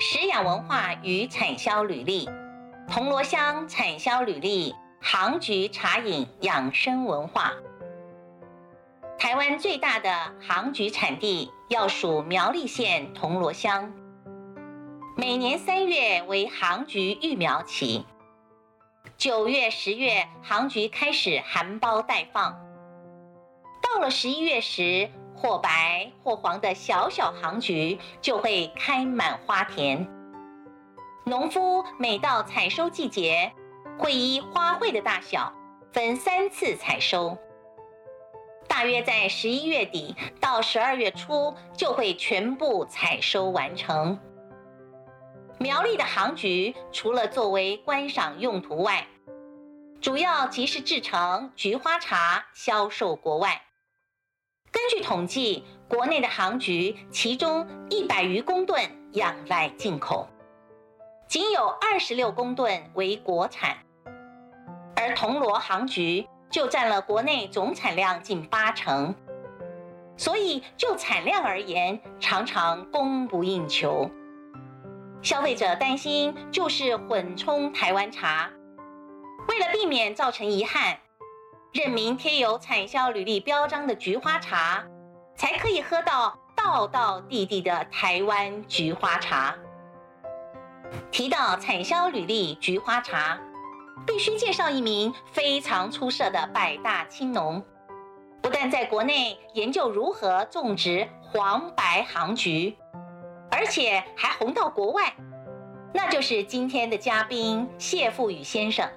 食养文化与产销履历，铜锣乡产销履历，杭菊茶饮养生文化。台湾最大的杭菊产地要数苗栗县铜锣乡，每年三月为杭菊育苗期，九月、十月杭菊开始含苞待放，到了十一月时，或白或黄的小小杭菊就会开满花田。农夫每到采收季节，会依花卉的大小分三次采收。大约在十一月底到十二月初就会全部采收完成。苗栗的杭菊除了作为观赏用途外，主要即是制成菊花茶，销售国外。根据统计，国内的杭菊其中一百余公吨仰赖进口，仅有二十六公吨为国产，而铜锣杭菊就占了国内总产量近八成，所以就产量而言，常常供不应求。消费者担心就是混充台湾茶，为了避免造成遗憾。任明贴有产销履历标章的菊花茶，才可以喝到道道地地的台湾菊花茶。提到产销履历菊花茶，必须介绍一名非常出色的百大青农，不但在国内研究如何种植黄白杭菊，而且还红到国外。那就是今天的嘉宾谢富宇先生。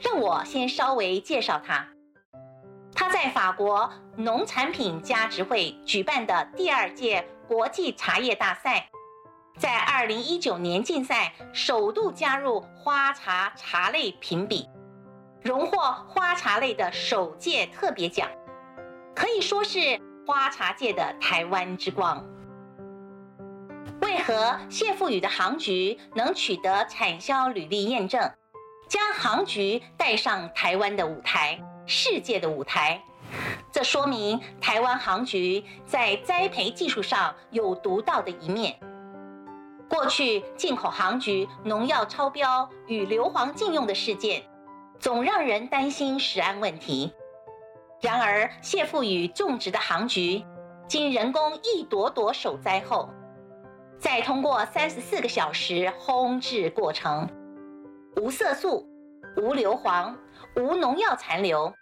让我先稍微介绍他。他在法国农产品家执会举办的第二届国际茶叶大赛，在二零一九年竞赛首度加入花茶茶类评比，荣获花茶类的首届特别奖，可以说是花茶界的台湾之光。为何谢富宇的杭菊能取得产销履历验证？将杭菊带上台湾的舞台，世界的舞台，这说明台湾杭菊在栽培技术上有独到的一面。过去进口杭菊农药超标与硫磺禁用的事件，总让人担心食安问题。然而谢富宇种植的杭菊，经人工一朵朵手栽后，再通过三十四个小时烘制过程。无色素、无硫磺、无农药残留，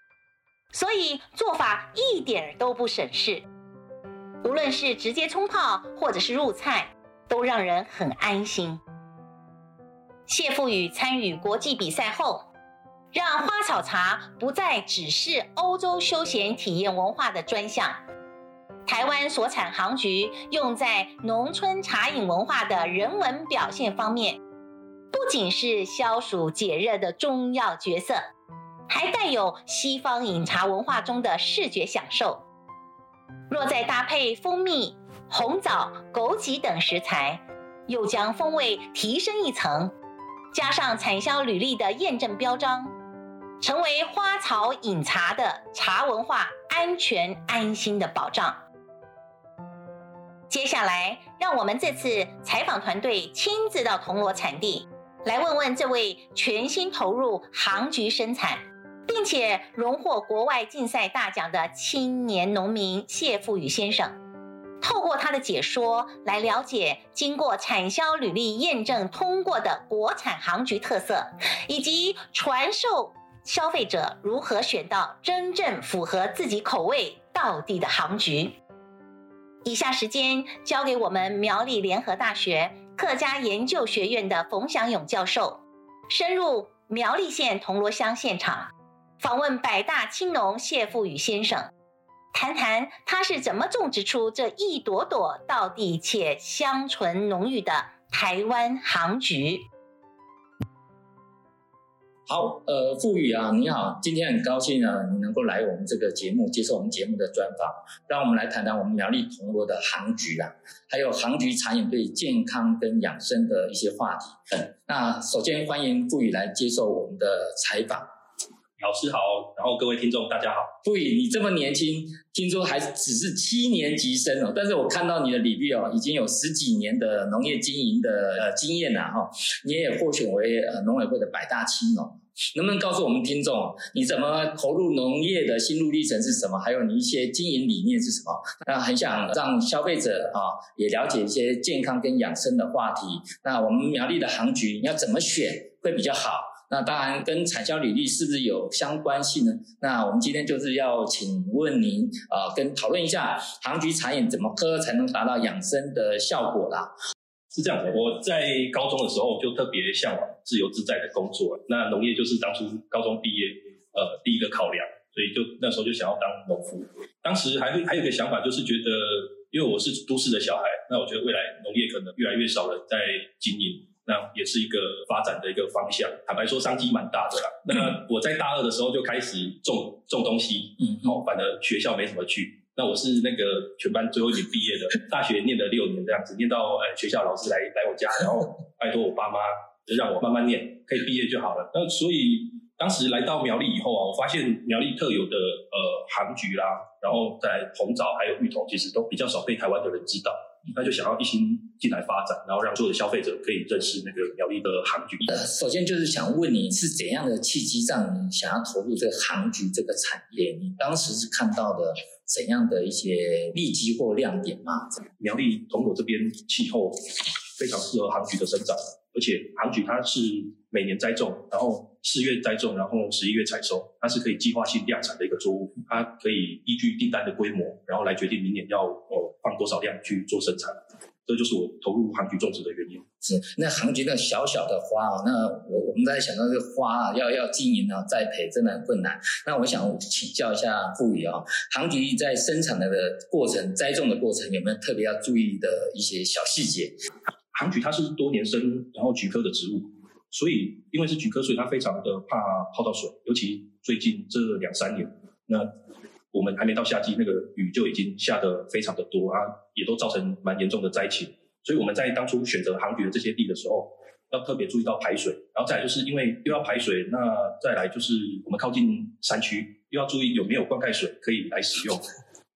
所以做法一点都不省事。无论是直接冲泡，或者是入菜，都让人很安心。谢富宇参与国际比赛后，让花草茶不再只是欧洲休闲体验文化的专项。台湾所产杭菊用在农村茶饮文化的人文表现方面。不仅是消暑解热的中药角色，还带有西方饮茶文化中的视觉享受。若再搭配蜂蜜、红枣、枸杞等食材，又将风味提升一层，加上产销履历的验证标章，成为花草饮茶的茶文化安全安心的保障。接下来，让我们这次采访团队亲自到铜锣产地。来问问这位全心投入杭菊生产，并且荣获国外竞赛大奖的青年农民谢富宇先生，透过他的解说来了解经过产销履历验证通过的国产杭菊特色，以及传授消费者如何选到真正符合自己口味道地的杭菊。以下时间交给我们苗栗联合大学。客家研究学院的冯祥勇教授深入苗栗县铜锣乡现场，访问百大青农谢富宇先生，谈谈他是怎么种植出这一朵朵道地且香醇浓郁的台湾杭菊。好，呃，富宇啊，你好，今天很高兴呢，你能够来我们这个节目，接受我们节目的专访，让我们来谈谈我们苗栗铜锣的杭菊啊，还有杭菊茶饮对健康跟养生的一些话题。嗯，那首先欢迎富宇来接受我们的采访。老师好，然后各位听众大家好。富宇，你这么年轻，听说还只是七年级生哦，但是我看到你的履历哦，已经有十几年的农业经营的呃经验了哈，你也获选为呃农委会的百大青农。能不能告诉我们听众，你怎么投入农业的心路历程是什么？还有你一些经营理念是什么？那很想让消费者啊也了解一些健康跟养生的话题。那我们苗栗的行菊你要怎么选会比较好？那当然跟产销履历是不是有相关性呢？那我们今天就是要请问您啊，跟讨论一下行菊茶饮怎么喝才能达到养生的效果啦。是这样的，我在高中的时候就特别向往自由自在的工作，那农业就是当初高中毕业呃第一个考量，所以就那时候就想要当农夫。当时还会还有一个想法，就是觉得因为我是都市的小孩，那我觉得未来农业可能越来越少人在经营，那也是一个发展的一个方向。坦白说，商机蛮大的啦。那我在大二的时候就开始种种东西，嗯，好，反正学校没什么去。那我是那个全班最后一年毕业的，大学念了六年这样子，念到呃学校老师来来我家，然后拜托我爸妈就让我慢慢念，可以毕业就好了。那所以当时来到苗栗以后啊，我发现苗栗特有的呃杭菊啦，然后在红枣还有芋头，其实都比较少被台湾的人知道。那就想要一心进来发展，然后让所有的消费者可以认识那个苗栗的行菊。呃，首先就是想问你是怎样的契机让你想要投入这个行菊这个产业？你当时是看到的怎样的一些利基或亮点吗？苗栗铜锣这边气候非常适合行菊的生长，而且行菊它是每年栽种，然后四月栽种，然后十一月采收，它是可以计划性量产的一个作物，它可以依据订单的规模，然后来决定明年要哦。放多少量去做生产，这就是我投入杭菊种植的原因。是那杭菊那小小的花啊，那我我们在想到这个花啊，要要经营啊，栽培真的很困难。那我想请教一下傅宇啊，杭菊在生产的过程、栽种的过程，有没有特别要注意的一些小细节？杭菊它是多年生，然后菊科的植物，所以因为是菊科，所以它非常的怕泡到水，尤其最近这两三年，那。我们还没到夏季，那个雨就已经下得非常的多啊，也都造成蛮严重的灾情。所以我们在当初选择行菊的这些地的时候，要特别注意到排水，然后再来就是因为又要排水，那再来就是我们靠近山区，又要注意有没有灌溉水可以来使用，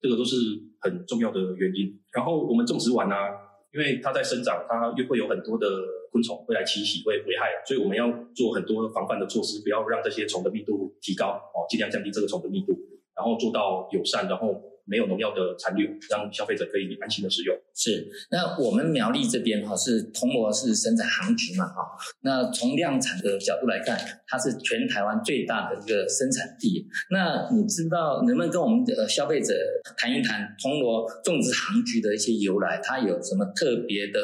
这个都是很重要的原因。然后我们种植完啊，因为它在生长，它又会有很多的昆虫会来侵袭，会危害，所以我们要做很多防范的措施，不要让这些虫的密度提高哦，尽量降低这个虫的密度。然后做到友善，然后没有农药的残留，让消费者可以安心的使用。是，那我们苗栗这边哈是铜锣是生产杭菊嘛哈，那从量产的角度来看，它是全台湾最大的一个生产地。那你知道能不能跟我们的消费者谈一谈铜锣种植杭菊的一些由来？它有什么特别的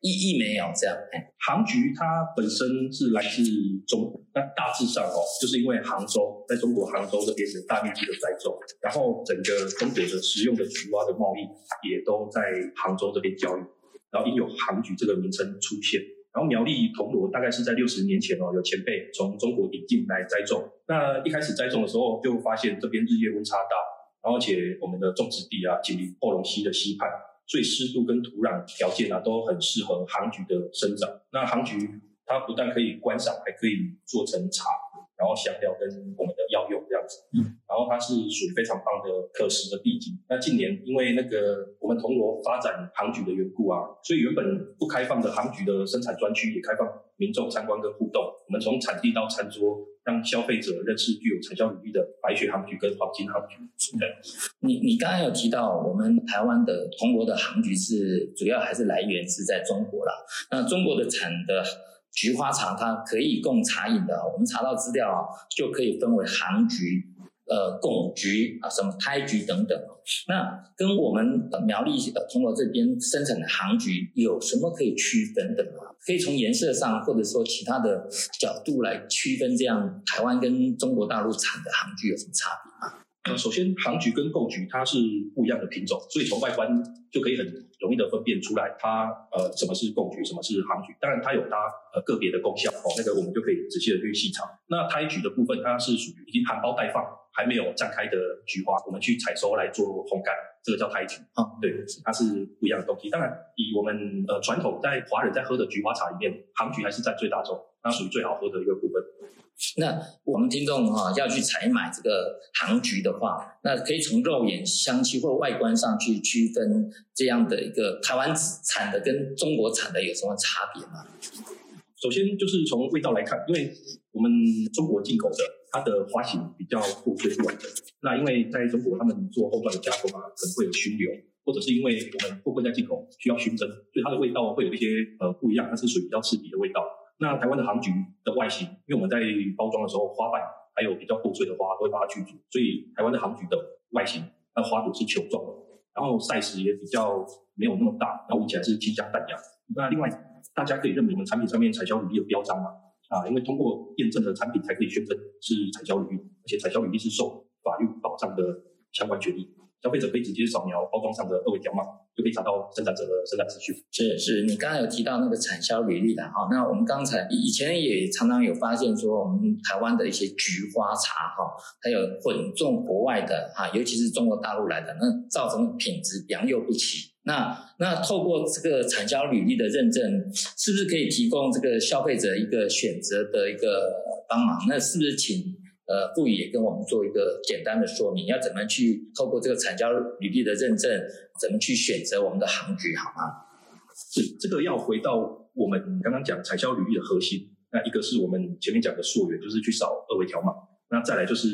意义没有？这样，杭菊它本身是来自中国。那大致上哦，就是因为杭州在中国杭州这边是大面积的栽种，然后整个中国的食用的菊花的贸易也都在杭州这边交易，然后因有杭菊这个名称出现。然后苗栗铜锣大概是在六十年前哦，有前辈从中国引进来栽种。那一开始栽种的时候，就发现这边日夜温差大，然后而且我们的种植地啊，紧邻后龙溪的溪畔，所以湿度跟土壤条件啊都很适合杭菊的生长。那杭菊。它不但可以观赏，还可以做成茶，然后香料跟我们的子。嗯，然后它是属于非常棒的可食的地景。那近年因为那个我们铜锣发展行局的缘故啊，所以原本不开放的行局的生产专区也开放民众参观跟互动。我们从产地到餐桌，让消费者认识具有产销履历的白雪行局跟黄金行菊。对，你你刚刚有提到我们台湾的铜锣的行局是主要还是来源是在中国啦。那中国的产的。菊花茶它可以供茶饮的，我们查到资料啊，就可以分为行菊、呃贡菊啊、什么胎菊等等。那跟我们苗栗呃铜锣这边生产的行菊有什么可以区分的吗？可以从颜色上或者说其他的角度来区分，这样台湾跟中国大陆产的行菊有什么差别吗？呃，首先行菊跟贡菊它是不一样的品种，所以从外观就可以很容易的分辨出来它，呃什么是贡菊，什么是行菊。当然它有它呃个别的功效哦，那个我们就可以仔细的去细查。那胎菊的部分，它是属于已经含苞待放，还没有绽开的菊花，我们去采收来做烘干，这个叫胎菊啊。对，它是不一样的东西。当然，以我们呃传统在华人在喝的菊花茶里面，杭菊还是占最大宗。那属于最好喝的一个部分。那我们听众哈要去采买这个杭菊的话，那可以从肉眼、香气或外观上去区分这样的一个台湾产的跟中国产的有什么差别吗？首先就是从味道来看，因为我们中国进口的它的花型比较破碎不完整。那因为在中国他们做后段的加工啊，可能会有熏留，或者是因为我们货柜在进口需要熏蒸，所以它的味道会有一些呃不一样，它是属于比较刺鼻的味道。那台湾的杭菊的外形，因为我们在包装的时候，花瓣还有比较破碎的花都会把它去除，所以台湾的杭菊的外形，它的花朵是球状的，然后 size 也比较没有那么大，然后闻起来是清香淡雅。那另外，大家可以认为我们产品上面产销履历的标章嘛？啊，因为通过验证的产品才可以宣称是产销履历，而且产销履历是受法律保障的相关权益。消费者可以直接扫描包装上的二维条码，就可以查到生产者的生产资讯。是是，你刚刚有提到那个产销履历的哈，那我们刚才以前也常常有发现说，我们台湾的一些菊花茶哈，还有混种国外的哈，尤其是中国大陆来的，那造成品质良莠不齐。那那透过这个产销履历的认证，是不是可以提供这个消费者一个选择的一个帮忙？那是不是请？呃，富宇也跟我们做一个简单的说明，要怎么去透过这个产销履历的认证，怎么去选择我们的行局，好吗？是这个要回到我们刚刚讲产销履历的核心，那一个是我们前面讲的溯源，就是去扫二维条码，那再来就是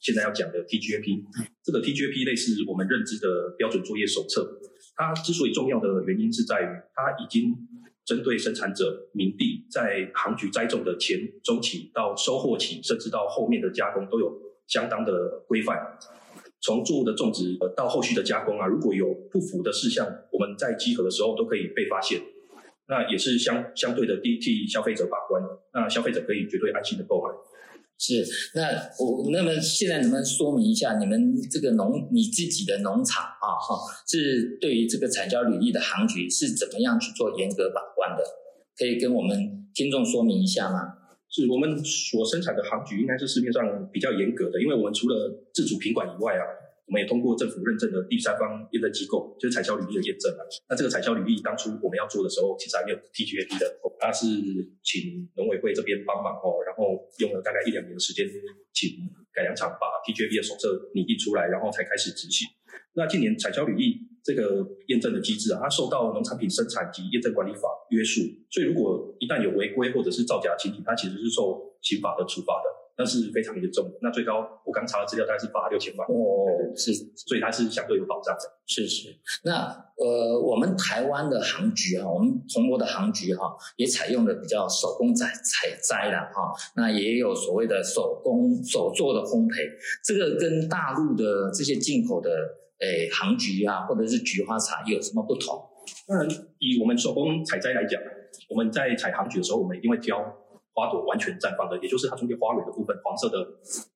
现在要讲的 TGAP，这个 TGAP 类似我们认知的标准作业手册，它之所以重要的原因是在于它已经。针对生产者明地，在行局栽种的前、周期到收获期，甚至到后面的加工，都有相当的规范。从作物的种植到后续的加工啊，如果有不符的事项，我们在集合的时候都可以被发现。那也是相相对的替替消费者把关，那消费者可以绝对安心的购买。是，那我那么现在能不能说明一下，你们这个农你自己的农场啊，哈，是对于这个产销履历的行局是怎么样去做严格把关的？可以跟我们听众说明一下吗？是我们所生产的行局应该是市面上比较严格的，因为我们除了自主品管以外啊。我们也通过政府认证的第三方验证机构，就是产销履历的验证啊。那这个产销履历当初我们要做的时候，其实还没有 TGAP 的，它是请农委会这边帮忙哦，然后用了大概一两年的时间，请改良厂把 TGAP 的手册拟定出来，然后才开始执行。那近年产销履历这个验证的机制啊，它受到农产品生产及验证管理法约束，所以如果一旦有违规或者是造假情形，它其实是受刑法的处罚的。那是非常严重的，那最高我刚查的资料大概是罚六千万哦，是，所以它是相对有保障的。是是，那呃，我们台湾的杭菊哈，我们铜锣的杭菊哈，也采用的比较手工采采摘了哈，那也有所谓的手工手做的烘焙，这个跟大陆的这些进口的诶杭菊啊，或者是菊花茶有什么不同？当然，以我们手工采摘来讲，我们在采杭菊的时候，我们一定会挑。花朵完全绽放的，也就是它中间花蕊的部分，黄色的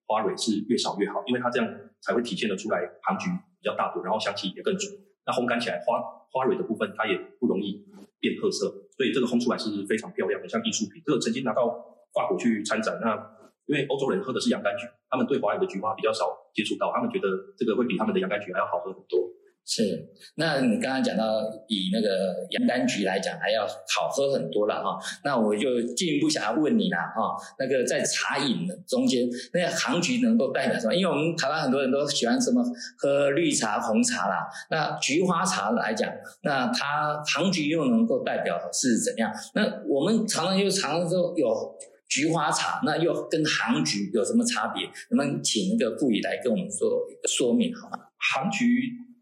花蕊是越少越好，因为它这样才会体现得出来杭菊比较大朵，然后香气也更足。那烘干起来，花花蕊的部分它也不容易变褐色，所以这个烘出来是非常漂亮的，像艺术品。这个曾经拿到法国去参展，那因为欧洲人喝的是洋甘菊，他们对华人的菊花比较少接触到，他们觉得这个会比他们的洋甘菊还要好喝很多。是，那你刚刚讲到以那个洋甘菊来讲，还要好喝很多了哈。那我就进一步想要问你了哈，那个在茶饮中间，那个杭菊能够代表什么？因为我们台湾很多人都喜欢什么喝绿茶、红茶啦。那菊花茶来讲，那它杭菊又能够代表是怎样？那我们常常又常常说有菊花茶，那又跟杭菊有什么差别？能不能请那个副理来跟我们做一个说明好吗？杭菊。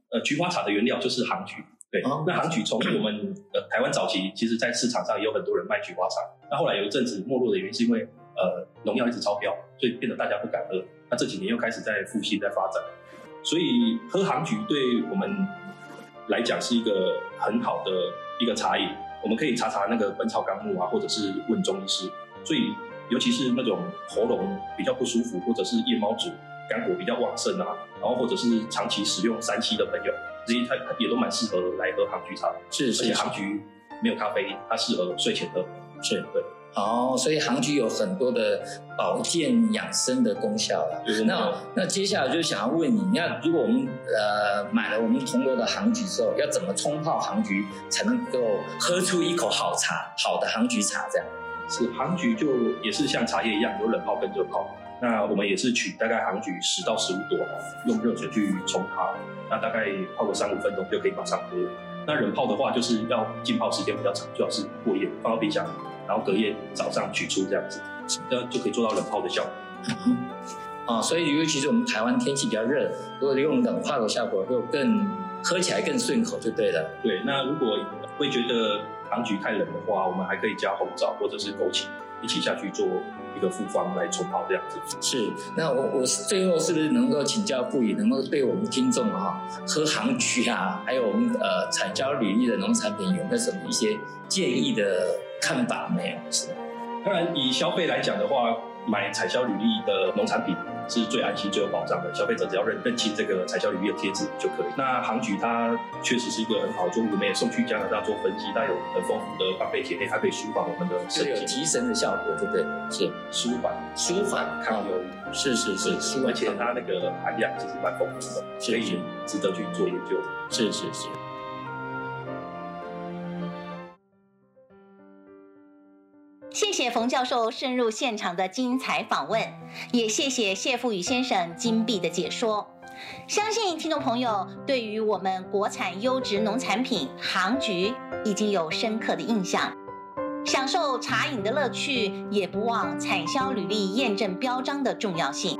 呃，菊花茶的原料就是杭菊，对。哦、那杭菊从我们呃台湾早期，其实在市场上也有很多人卖菊花茶。那后来有一阵子没落的原因，是因为呃农药一直超标，所以变得大家不敢喝。那这几年又开始在复兴、在发展，所以喝杭菊对我们来讲是一个很好的一个茶饮。我们可以查查那个《本草纲目》啊，或者是问中医师。所以尤其是那种喉咙比较不舒服，或者是夜猫子。肝火比较旺盛啊，然后或者是长期使用三七的朋友，这些它也都蛮适合来喝杭菊茶。是，是，而且杭菊没有咖啡，它适合睡前喝。是，对。哦，所以杭菊有很多的保健养生的功效了。那那接下来就想要问你，那如果我们呃买了我们铜锣的杭菊之后，要怎么冲泡杭菊才能够喝出一口好茶，好的杭菊茶这样？是杭菊就也是像茶叶一样，有冷泡跟热泡。那我们也是取大概杭菊十到十五朵，用热水去冲它，那大概泡个三五分钟就可以马上喝。那冷泡的话，就是要浸泡时间比较长，最好是过夜放到冰箱，然后隔夜早上取出这样子，这样就可以做到冷泡的效果。啊、哦，所以尤其是我们台湾天气比较热，如果用冷泡的效果，就更喝起来更顺口，就对了。对，那如果会觉得杭菊太冷的话，我们还可以加红枣或者是枸杞一起下去做一个复方来冲泡这样子。是，那我我最后是不是能够请教傅宇，能够对我们听众哈、哦、喝杭菊啊，还有我们呃产销履历的农产品有没有什么一些建议的看法没有？是，当然以消费来讲的话，买产销履历的农产品。是最安心、最有保障的。消费者只要认认清这个产销履历的贴纸就可以。那杭菊它确实是一个很好的作物，我们也送去加拿大做分析，它有很丰富的半倍铁内，它可以舒缓我们的神经，有提神的效果，对不对？是舒缓、舒缓抗忧郁，是是是，舒缓，而且它那个含量其实蛮丰富的，所以值得去做研究。是是是。谢谢冯教授深入现场的精彩访问，也谢谢谢富宇先生精辟的解说。相信听众朋友对于我们国产优质农产品杭菊已经有深刻的印象，享受茶饮的乐趣，也不忘产销履历验证标章的重要性，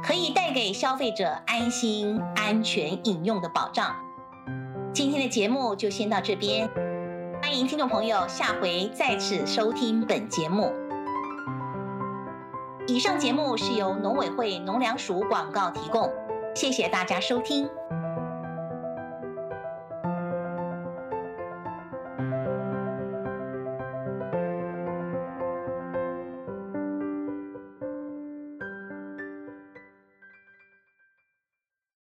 可以带给消费者安心、安全饮用的保障。今天的节目就先到这边。欢迎听众朋友下回再次收听本节目。以上节目是由农委会农粮署广告提供，谢谢大家收听。